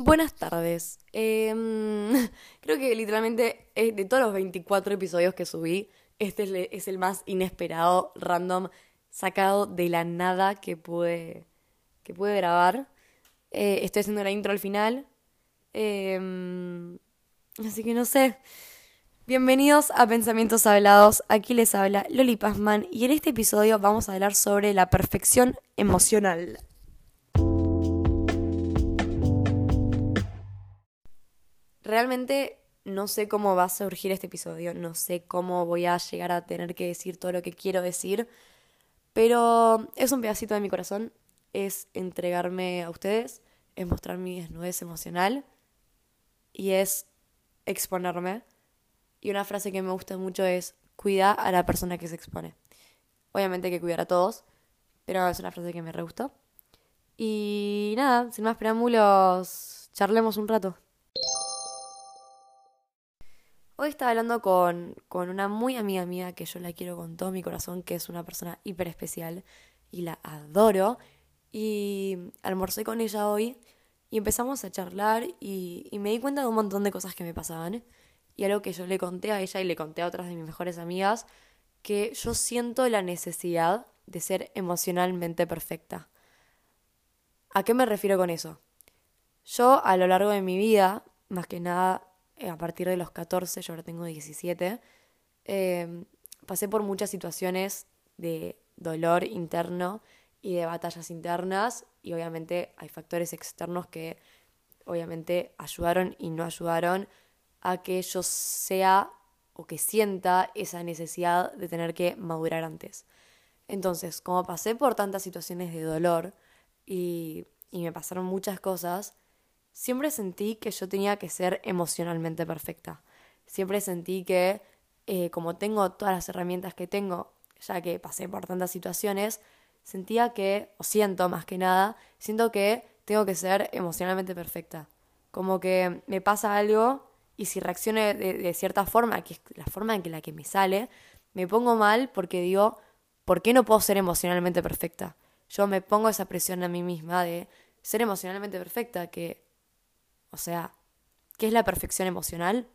Buenas tardes. Em, creo que literalmente de todos los 24 episodios que subí, este es el más inesperado, random, sacado de la nada que pude, que pude grabar. Eh, estoy haciendo la intro al final. Em, así que no sé. Bienvenidos a Pensamientos Hablados. Aquí les habla Loli Pazman y en este episodio vamos a hablar sobre la perfección emocional. Realmente no sé cómo va a surgir este episodio, no sé cómo voy a llegar a tener que decir todo lo que quiero decir, pero es un pedacito de mi corazón, es entregarme a ustedes, es mostrar mi desnudez emocional y es exponerme. Y una frase que me gusta mucho es cuida a la persona que se expone. Obviamente hay que cuidar a todos, pero es una frase que me re gustó. Y nada, sin más preámbulos, charlemos un rato. Hoy estaba hablando con, una muy amiga mía que yo la quiero con todo mi corazón, que es una persona hiper especial y la adoro. Y almorcé con ella hoy y empezamos a charlar y, y, me di cuenta de un montón de cosas que me pasaban. Y algo que yo le conté a ella y le conté a otras de mis mejores amigas, que yo siento la necesidad de ser emocionalmente perfecta. ¿A qué me refiero con eso? Yo a lo largo de mi vida, más que nada eh, a partir de los 14, yo ahora tengo 17, em, pasé por muchas situaciones de dolor interno y de batallas internas y obviamente hay factores externos que obviamente ayudaron y no ayudaron a que yo sea o que sienta esa necesidad de tener que madurar antes. Entonces, como pasé por tantas situaciones de dolor y, y me pasaron muchas cosas, siempre sentí que yo tenía que ser emocionalmente perfecta. Siempre sentí que eh, como tengo todas las herramientas que tengo, ya que pasé por tantas situaciones, sentía que, o siento más que nada, siento que tengo que ser emocionalmente perfecta. Como que me pasa algo y si reacciono de, cierta forma, que es la forma en que la que me sale, me pongo mal porque digo, ¿por qué no puedo ser emocionalmente perfecta? Yo me pongo esa presión a mí misma de ser emocionalmente perfecta, que o sea, ¿qué es la perfección emocional?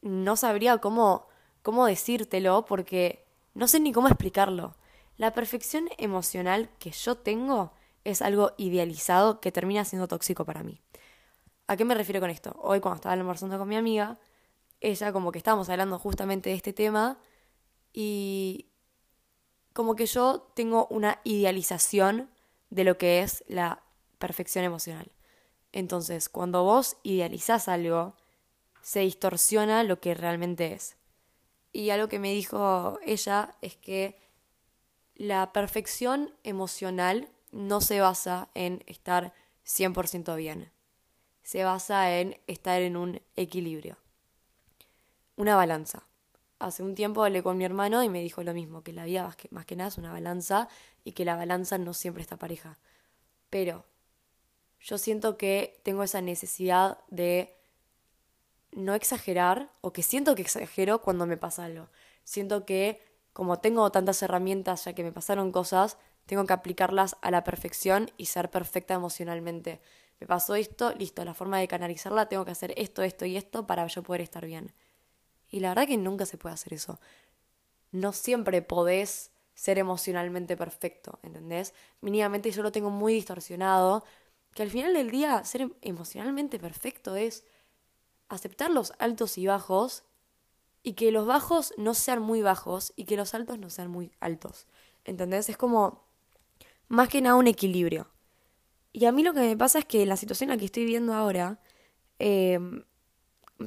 No sabría cómo, cómo decírtelo porque no sé ni cómo explicarlo. La perfección emocional que yo tengo es algo idealizado que termina siendo tóxico para mí. ¿A qué me refiero con esto? Hoy cuando estaba almorzando con mi amiga, ella como que estábamos hablando justamente de este tema y como que yo tengo una idealización de lo que es la perfección emocional. Entonces, cuando vos idealizás algo, se distorsiona lo que realmente es. Y algo que me dijo ella es que la perfección emocional no se basa en estar 100% bien. Se basa en estar en un equilibrio. Una balanza. Hace un tiempo hablé con mi hermano y me dijo lo mismo, que la vida más que, más que nada es una balanza y que la balanza no siempre está pareja. Pero yo siento que tengo esa necesidad de no exagerar o que siento que exagero cuando me pasa algo. Siento que como tengo tantas herramientas ya que me pasaron cosas, tengo que aplicarlas a la perfección y ser perfecta emocionalmente. Me pasó esto, listo, la forma de canalizarla, tengo que hacer esto, esto y esto para yo poder estar bien. Y la verdad que nunca se puede hacer eso. No siempre podés ser emocionalmente perfecto, ¿entendés? Mínimamente yo lo tengo muy distorsionado que al final del día ser emocionalmente perfecto es aceptar los altos y bajos y que los bajos no sean muy bajos y que los altos no sean muy altos. ¿Entendés? Es como más que nada un equilibrio. Y a mí lo que me pasa es que la situación en la que estoy viviendo ahora, em,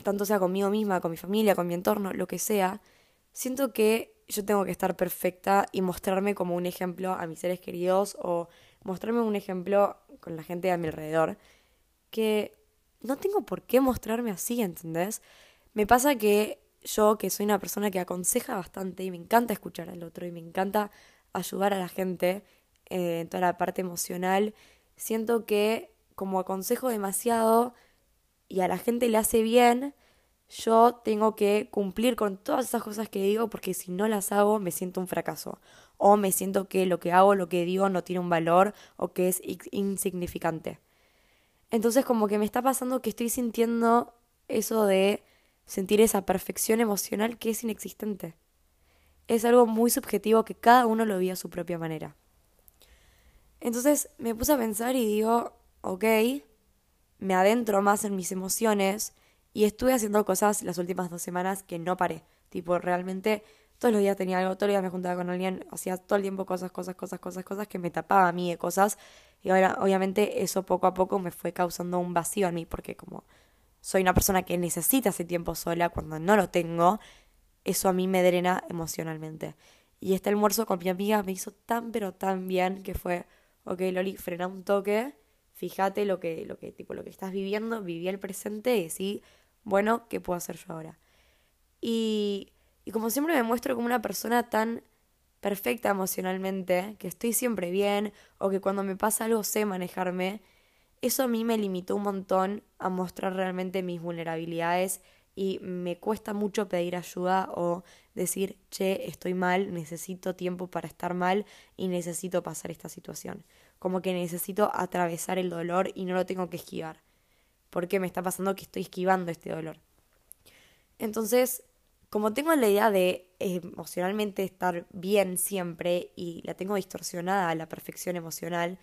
tanto sea conmigo misma, con mi familia, con mi entorno, lo que sea, siento que yo tengo que estar perfecta y mostrarme como un ejemplo a mis seres queridos o mostrarme un ejemplo con la gente a mi alrededor, que no tengo por qué mostrarme así, ¿entendés? Me pasa que yo, que soy una persona que aconseja bastante y me encanta escuchar al otro y me encanta ayudar a la gente eh, en toda la parte emocional, siento que como aconsejo demasiado y a la gente le hace bien, yo tengo que cumplir con todas esas cosas que digo porque si no las hago me siento un fracaso o me siento que lo que hago, lo que digo no tiene un valor o que es insignificante. Entonces como que me está pasando que estoy sintiendo eso de sentir esa perfección emocional que es inexistente. Es algo muy subjetivo que cada uno lo vive a su propia manera. Entonces me puse a pensar y digo, ok, me adentro más en mis emociones y estuve haciendo cosas las últimas dos semanas que no paré. Tipo, realmente todos los días tenía algo, todos los días me juntaba con alguien, hacía todo el tiempo cosas, cosas, cosas, cosas, cosas que me tapaba a mí de cosas. Y ahora, obviamente, eso poco a poco me fue causando un vacío en mí, porque como soy una persona que necesita ese tiempo sola, cuando no lo tengo, eso a mí me drena emocionalmente. Y este almuerzo con mi amiga me hizo tan pero tan bien que fue, ok, Loli, frena un toque, fíjate lo que, lo que, tipo, lo que estás viviendo, viví el presente y decí, bueno, ¿qué puedo hacer yo ahora? Y, y como siempre me muestro como una persona tan perfecta emocionalmente, que estoy siempre bien, o que cuando me pasa algo sé manejarme, eso a mí me limitó un montón a mostrar realmente mis vulnerabilidades y me cuesta mucho pedir ayuda o decir, che, estoy mal, necesito tiempo para estar mal y necesito pasar esta situación. Como que necesito atravesar el dolor y no lo tengo que esquivar. Porque me está pasando que estoy esquivando este dolor. Entonces, como tengo la idea de emocionalmente estar bien siempre y la tengo distorsionada a la perfección emocional,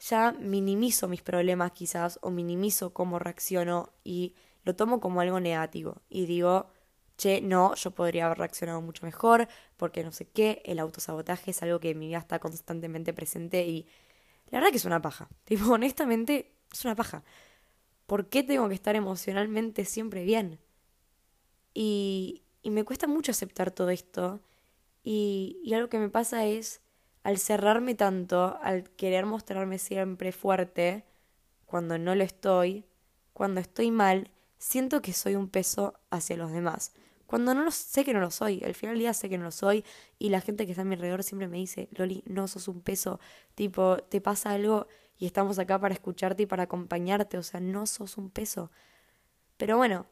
ya minimizo mis problemas quizás o minimizo cómo reacciono y lo tomo como algo negativo y digo, che, no, yo podría haber reaccionado mucho mejor porque no sé qué, el autosabotaje es algo que en mi vida está constantemente presente y la verdad que es una paja, tipo, honestamente es una paja. ¿Por qué tengo que estar emocionalmente siempre bien? Y, y me cuesta mucho aceptar todo esto y, y algo que me pasa es al cerrarme tanto, al querer mostrarme siempre fuerte, cuando no lo estoy, cuando estoy mal, siento que soy un peso hacia los demás. Cuando no lo sé que no lo soy, al final del día sé que no lo soy y la gente que está a mi alrededor siempre me dice, Loli, no sos un peso, tipo, te pasa algo y estamos acá para escucharte y para acompañarte, o sea, no sos un peso. Pero bueno,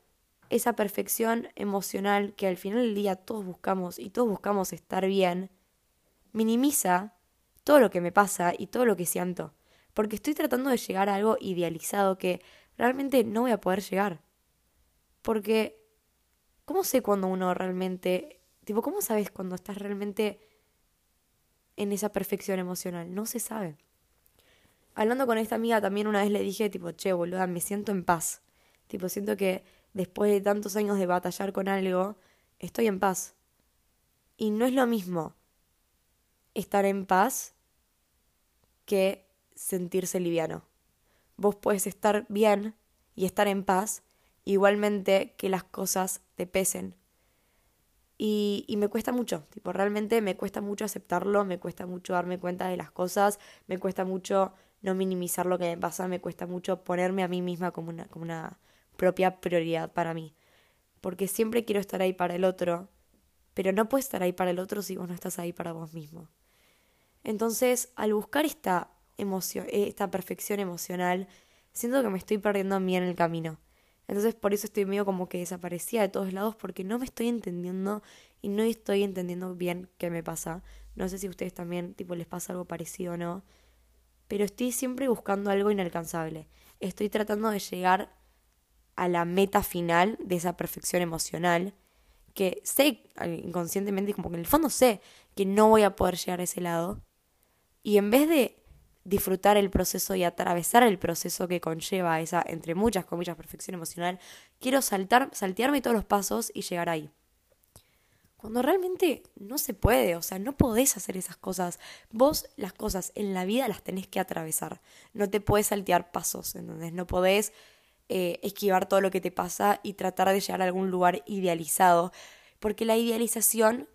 esa perfección emocional que al final del día todos buscamos y todos buscamos estar bien, minimiza todo lo que me pasa y todo lo que siento, porque estoy tratando de llegar a algo idealizado que realmente no voy a poder llegar. Porque, ¿cómo sé cuando uno realmente, tipo, cómo sabes cuando estás realmente en esa perfección emocional? No se sabe. Hablando con esta amiga también una vez le dije, tipo, che, boluda, me siento en paz. Tipo, siento que después de tantos años de batallar con algo, estoy en paz. Y no es lo mismo estar en paz que sentirse liviano. Vos puedes estar bien y estar en paz igualmente que las cosas te pesen. Y, y, me cuesta mucho, tipo, realmente me cuesta mucho aceptarlo, me cuesta mucho darme cuenta de las cosas, me cuesta mucho no minimizar lo que me pasa, me cuesta mucho ponerme a mí misma como una, como una propia prioridad para mí. Porque siempre quiero estar ahí para el otro, pero no puedes estar ahí para el otro si vos no estás ahí para vos mismo. Entonces, al buscar esta, emoción, esta perfección emocional, siento que me estoy perdiendo a mí en el camino. Entonces por eso estoy medio como que desaparecida de todos lados porque no me estoy entendiendo y no estoy entendiendo bien qué me pasa. No sé si a ustedes también tipo les pasa algo parecido o no, pero estoy siempre buscando algo inalcanzable. Estoy tratando de llegar a la meta final de esa perfección emocional que sé inconscientemente como que en el fondo sé que no voy a poder llegar a ese lado. Y en vez de disfrutar el proceso y atravesar el proceso que conlleva esa, entre muchas comillas, perfección emocional, quiero saltar, saltearme todos los pasos y llegar ahí. Cuando realmente no se puede, o sea, no podés hacer esas cosas. Vos las cosas en la vida las tenés que atravesar. No te puedes saltear pasos, ¿entendés? No podés eh, esquivar todo lo que te pasa y tratar de llegar a algún lugar idealizado. Porque la idealización,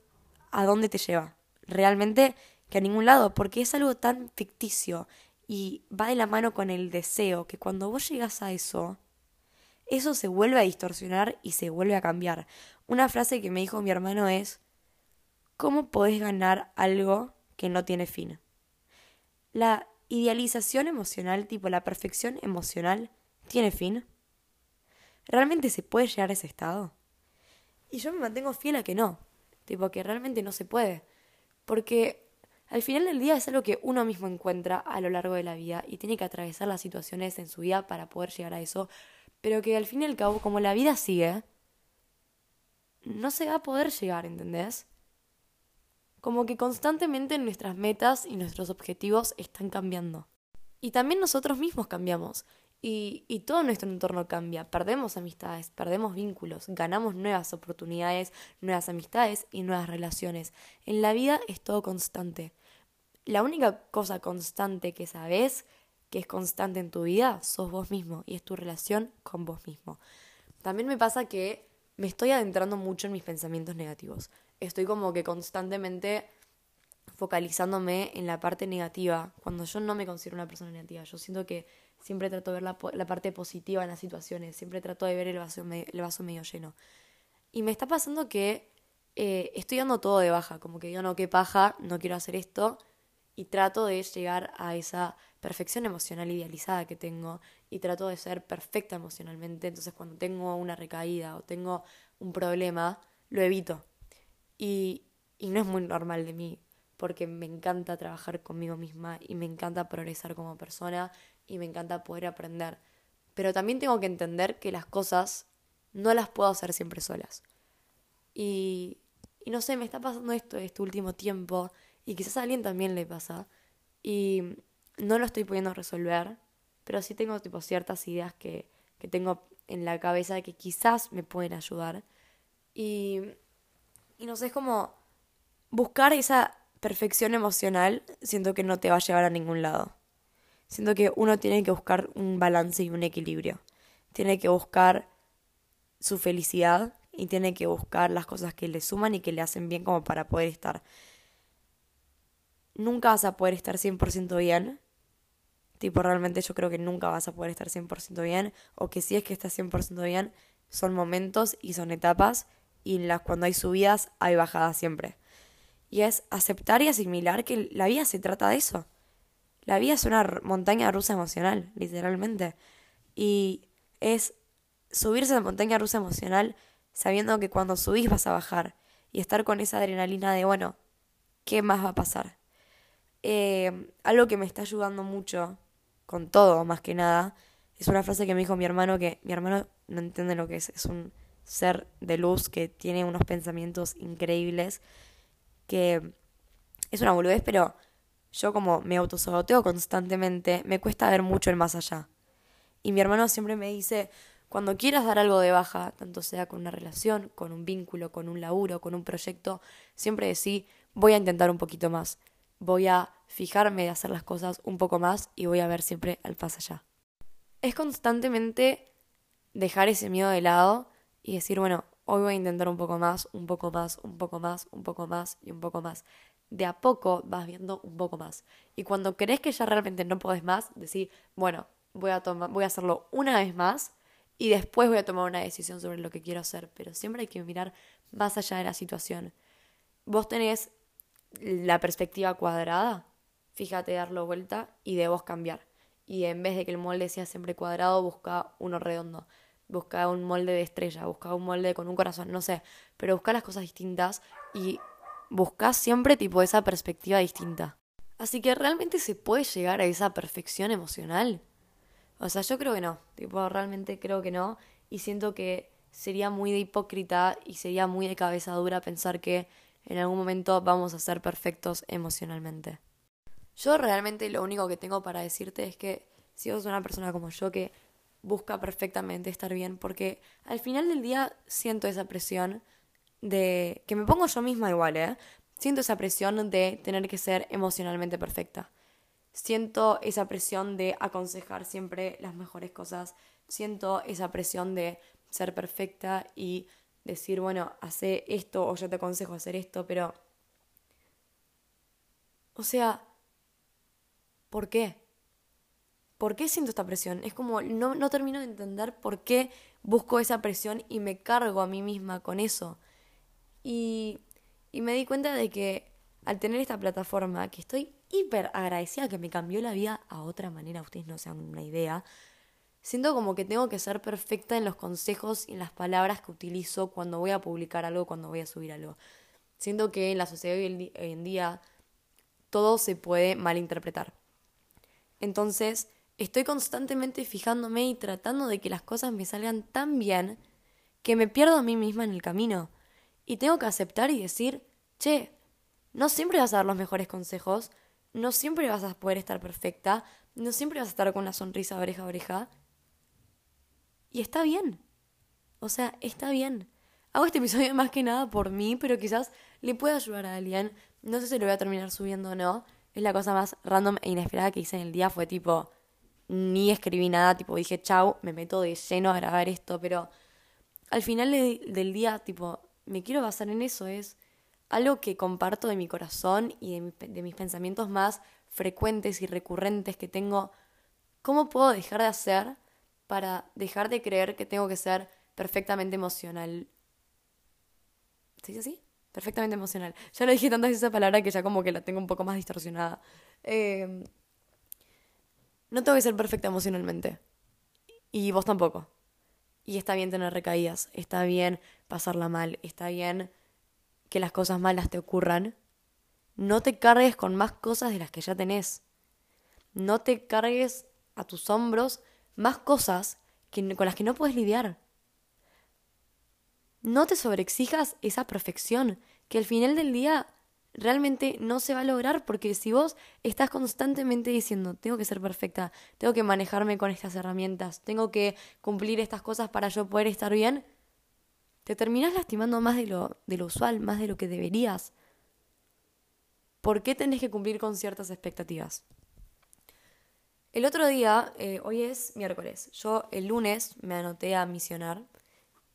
¿a dónde te lleva? Realmente que a ningún lado, porque es algo tan ficticio y va de la mano con el deseo, que cuando vos llegas a eso, eso se vuelve a distorsionar y se vuelve a cambiar. Una frase que me dijo mi hermano es, ¿cómo podés ganar algo que no tiene fin? La idealización emocional, tipo la perfección emocional, ¿tiene fin? ¿Realmente se puede llegar a ese estado? Y yo me mantengo fiel a que no, tipo que realmente no se puede, porque Al final del día es algo que uno mismo encuentra a lo largo de la vida y tiene que atravesar las situaciones en su vida para poder llegar a eso, pero que al fin y al cabo, como la vida sigue, no se va a poder llegar, ¿entendés? Como que constantemente nuestras metas y nuestros objetivos están cambiando. Y también nosotros mismos cambiamos. Y, y, todo nuestro entorno cambia. Perdemos amistades, perdemos vínculos, ganamos nuevas oportunidades, nuevas amistades y nuevas relaciones. En la vida es todo constante. La única cosa constante que sabes que es constante en tu vida sos vos mismo y es tu relación con vos mismo. También me pasa que me estoy adentrando mucho en mis pensamientos negativos. Estoy como que constantemente focalizándome en la parte negativa, cuando yo no me considero una persona negativa. Yo siento que siempre trato de ver la, parte positiva en las situaciones, siempre trato de ver el vaso, el vaso medio lleno. Y me está pasando que eh, estoy dando todo de baja, como que digo, no, qué paja, no quiero hacer esto, y trato de llegar a esa perfección emocional idealizada que tengo y trato de ser perfecta emocionalmente. Entonces cuando tengo una recaída o tengo un problema, lo evito. Y, y no es muy normal de mí, porque me encanta trabajar conmigo misma y me encanta progresar como persona y me encanta poder aprender. Pero también tengo que entender que las cosas no las puedo hacer siempre solas. Y, y no sé, me está pasando esto este último tiempo y quizás a alguien también le pasa. Y no lo estoy pudiendo resolver, pero sí tengo tipo ciertas ideas que, que tengo en la cabeza que quizás me pueden ayudar. Y, y no sé, es como buscar esa perfección emocional, siento que no te va a llevar a ningún lado. Siento que uno tiene que buscar un balance y un equilibrio. Tiene que buscar su felicidad y tiene que buscar las cosas que le suman y que le hacen bien como para poder estar nunca vas a poder estar 100% bien. Tipo, realmente yo creo que nunca vas a poder estar 100% bien. O que si es que estás 100% bien, son momentos y son etapas. Y las, cuando hay subidas, hay bajadas siempre. Y es aceptar y asimilar que la vida se trata de eso. La vida es una montaña rusa emocional, literalmente. Y es subirse a la montaña rusa emocional sabiendo que cuando subís vas a bajar. Y estar con esa adrenalina de, bueno, ¿qué más va a pasar? Eh, algo que me está ayudando mucho, con todo más que nada, es una frase que me dijo mi hermano, que mi hermano no entiende lo que es, es un ser de luz que tiene unos pensamientos increíbles, que es una boludez, pero yo como me autosaboteo constantemente, me cuesta ver mucho el más allá. Y mi hermano siempre me dice, cuando quieras dar algo de baja, tanto sea con una relación, con un vínculo, con un laburo, con un proyecto, siempre decí, voy a intentar un poquito más voy a fijarme de hacer las cosas un poco más y voy a ver siempre al paso allá. Es constantemente dejar ese miedo de lado y decir, bueno, hoy voy a intentar un poco más, un poco más, un poco más, un poco más y un poco más. De a poco vas viendo un poco más. Y cuando crees que ya realmente no podés más, decir, bueno, voy a, tomar, voy a hacerlo una vez más y después voy a tomar una decisión sobre lo que quiero hacer. Pero siempre hay que mirar más allá de la situación. Vos tenés la perspectiva cuadrada, fíjate darlo vuelta y de vos cambiar. Y en vez de que el molde sea siempre cuadrado, busca uno redondo. Busca un molde de estrella, busca un molde con un corazón, no sé. Pero busca las cosas distintas y busca siempre tipo esa perspectiva distinta. Así que realmente se puede llegar a esa perfección emocional. O sea, yo creo que no. Tipo, realmente creo que no. Y siento que sería muy de hipócrita y sería muy de cabeza dura pensar que en algún momento vamos a ser perfectos emocionalmente. Yo realmente lo único que tengo para decirte es que si sos una persona como yo que busca perfectamente estar bien, porque al final del día siento esa presión de que me pongo yo misma igual, ¿eh? Siento esa presión de tener que ser emocionalmente perfecta. Siento esa presión de aconsejar siempre las mejores cosas. Siento esa presión de ser perfecta y decir, bueno, hace esto o yo te aconsejo hacer esto, pero... O sea, ¿por qué? ¿Por qué siento esta presión? Es como, no, no termino de entender por qué busco esa presión y me cargo a mí misma con eso. Y, y me di cuenta de que al tener esta plataforma, que estoy hiper agradecida que me cambió la vida a otra manera, ustedes no se dan una idea, Siento como que tengo que ser perfecta en los consejos y en las palabras que utilizo cuando voy a publicar algo, cuando voy a subir algo. Siento que en la sociedad hoy en día todo se puede malinterpretar. Entonces, estoy constantemente fijándome y tratando de que las cosas me salgan tan bien que me pierdo a mí misma en el camino. Y tengo que aceptar y decir, che, no siempre vas a dar los mejores consejos, no siempre vas a poder estar perfecta, no siempre vas a estar con la sonrisa oreja a oreja. Y está bien. O sea, está bien. Hago este episodio más que nada por mí, pero quizás le pueda ayudar a alguien. No sé si lo voy a terminar subiendo o no. Es la cosa más random e inesperada que hice en el día. Fue tipo, ni escribí nada, tipo dije, chau, me meto de lleno a grabar esto, pero al final del día, tipo, me quiero basar en eso. Es algo que comparto de mi corazón y de, mis pensamientos más frecuentes y recurrentes que tengo. ¿Cómo puedo dejar de hacer para dejar de creer que tengo que ser perfectamente emocional? ¿Se dice así? Perfectamente emocional. Ya lo dije tantas veces esa palabra que ya como que la tengo un poco más distorsionada. Em, no tengo que ser perfecta emocionalmente. Y vos tampoco. Y está bien tener recaídas, está bien pasarla mal, está bien que las cosas malas te ocurran, no te cargues con más cosas de las que ya tenés. No te cargues a tus hombros más cosas que, con las que no puedes lidiar. No te sobreexijas esa perfección, que al final del día realmente no se va a lograr porque si vos estás constantemente diciendo, tengo que ser perfecta, tengo que manejarme con estas herramientas, tengo que cumplir estas cosas para yo poder estar bien, te terminás lastimando más de lo, de lo usual, más de lo que deberías. ¿Por qué tenés que cumplir con ciertas expectativas? El otro día, eh, hoy es miércoles, yo el lunes me anoté a misionar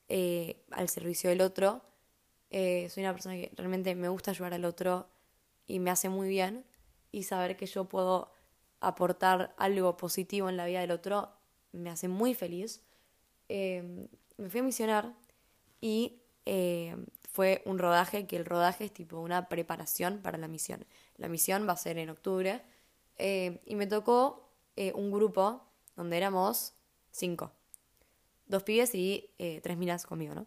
eh, al servicio del otro. Eh, soy una persona que realmente me gusta ayudar al otro y me hace muy bien. Y saber que yo puedo aportar algo positivo en la vida del otro me hace muy feliz. me fui a misionar y eh, fue un rodaje, que el rodaje es tipo una preparación para la misión. La misión va a ser en octubre eh, y me tocó eh, un grupo donde éramos cinco. Dos pibes y tres minas conmigo, ¿no?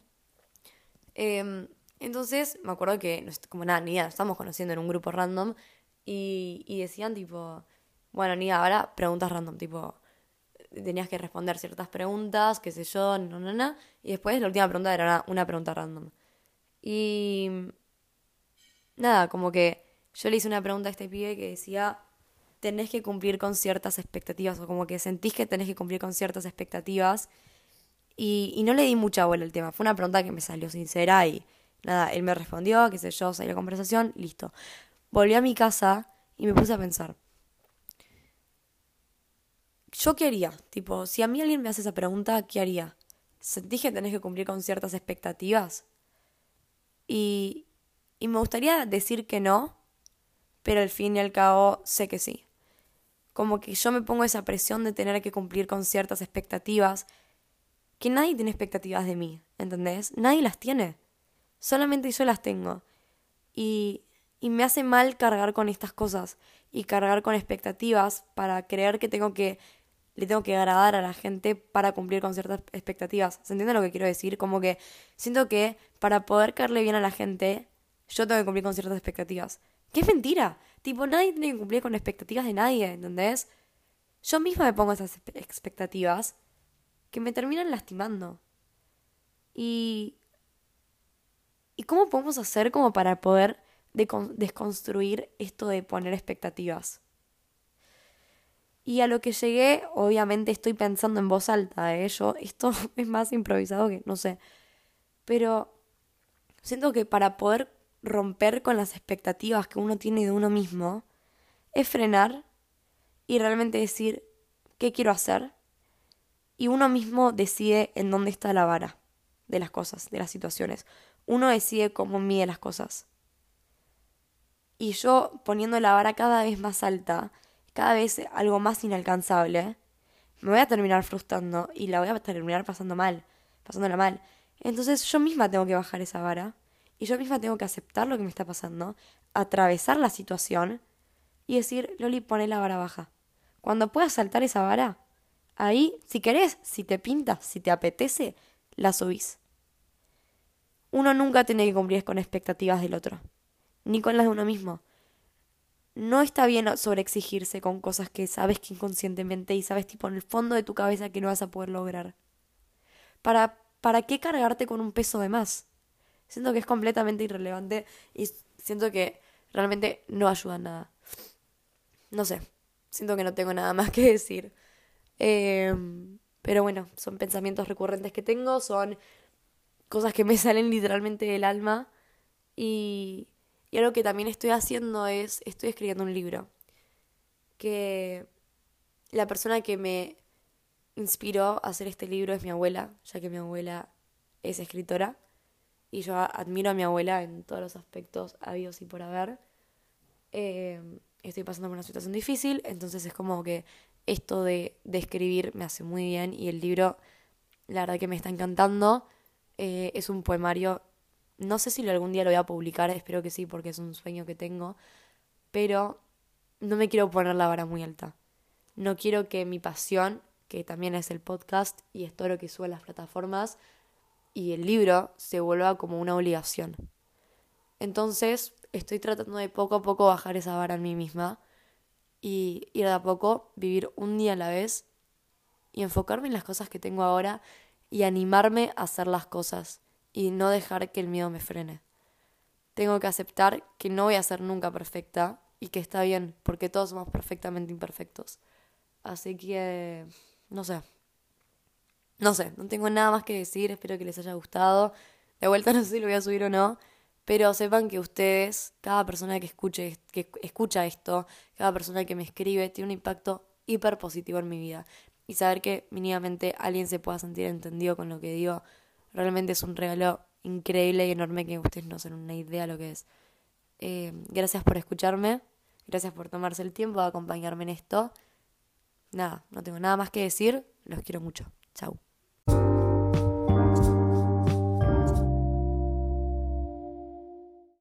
Em, entonces me acuerdo que, como nada, ni idea, estamos conociendo en un grupo random y, decían tipo, bueno, ni ahora preguntas random, tipo, tenías que responder ciertas preguntas, qué sé yo, no, no, no. Y después la última pregunta era una, pregunta random. Y nada, como que yo le hice una pregunta a este pibe que decía, tenés que cumplir con ciertas expectativas, o como que sentís que tenés que cumplir con ciertas expectativas. Y, no le di mucha bola al tema. Fue una pregunta que me salió sincera y nada, él me respondió, qué sé yo, salió la conversación, listo. Volví a mi casa y me puse a pensar. ¿Yo qué haría? Tipo, si a mí alguien me hace esa pregunta, ¿qué haría? ¿Sentís que tenés que cumplir con ciertas expectativas? Y, y me gustaría decir que no, pero al fin y al cabo sé que sí. Como que yo me pongo esa presión de tener que cumplir con ciertas expectativas, que nadie tiene expectativas de mí, ¿entendés? Nadie las tiene. Solamente yo las tengo. Y, y me hace mal cargar con estas cosas y cargar con expectativas para creer que tengo que le tengo que agradar a la gente para cumplir con ciertas expectativas. ¿Se entiende lo que quiero decir? Como que siento que para poder caerle bien a la gente, yo tengo que cumplir con ciertas expectativas. ¡Qué mentira! Tipo, nadie tiene que cumplir con expectativas de nadie, ¿entendés? Yo misma me pongo esas expectativas que me terminan lastimando. Y. ¿Y cómo podemos hacer como para poder desconstruir esto de poner expectativas? Y a lo que llegué, obviamente estoy pensando en voz alta, ¿eh? Yo, esto es más improvisado que, no sé. Pero siento que para poder romper con las expectativas que uno tiene de uno mismo, es frenar y realmente decir qué quiero hacer. Y uno mismo decide en dónde está la vara de las cosas, de las situaciones. Uno decide cómo mide las cosas. Y yo poniendo la vara cada vez más alta, cada vez algo más inalcanzable, me voy a terminar frustrando y la voy a terminar pasando mal, pasándola mal. Entonces yo misma tengo que bajar esa vara y yo misma tengo que aceptar lo que me está pasando, atravesar la situación y decir, Loli, pone la vara baja. Cuando puedas saltar esa vara, ahí, si querés, si te pinta, si te apetece, la subís. Uno nunca tiene que cumplir con expectativas del otro, ni con las de uno mismo. no está bien sobreexigirse con cosas que sabes que inconscientemente y sabes tipo en el fondo de tu cabeza que no vas a poder lograr. ¿Para, para qué cargarte con un peso de más? Siento que es completamente irrelevante y siento que realmente no ayuda en nada. No sé, siento que no tengo nada más que decir. Em, pero bueno, son pensamientos recurrentes que tengo, son cosas que me salen literalmente del alma y, y algo que también estoy haciendo es, estoy escribiendo un libro. Que la persona que me inspiró a hacer este libro es mi abuela, ya que mi abuela es escritora. Y yo admiro a mi abuela en todos los aspectos habidos y por haber. Em, estoy pasando por una situación difícil, entonces es como que esto de, escribir me hace muy bien y el libro, la verdad que me está encantando. Eh, es un poemario no sé si algún día lo voy a publicar, espero que sí, porque es un sueño que tengo, pero no me quiero poner la vara muy alta. No quiero que mi pasión, que también es el podcast y es todo lo que sube a las plataformas, y el libro se vuelva como una obligación. Entonces, estoy tratando de poco a poco bajar esa vara en mí misma y ir de a poco, vivir un día a la vez y enfocarme en las cosas que tengo ahora y animarme a hacer las cosas y no dejar que el miedo me frene. Tengo que aceptar que no voy a ser nunca perfecta y que está bien, porque todos somos perfectamente imperfectos. Así que, no sé. No sé, no tengo nada más que decir, espero que les haya gustado. De vuelta no sé si lo voy a subir o no, pero sepan que ustedes, cada persona que escuche, que escucha esto, cada persona que me escribe, tiene un impacto hiper positivo en mi vida. Y saber que mínimamente alguien se pueda sentir entendido con lo que digo, Realmente es un regalo increíble y enorme que ustedes no se una idea de lo que es. Eh, gracias por escucharme, gracias por tomarse el tiempo de acompañarme en esto. Nada, no tengo nada más que decir, los quiero mucho. Chao.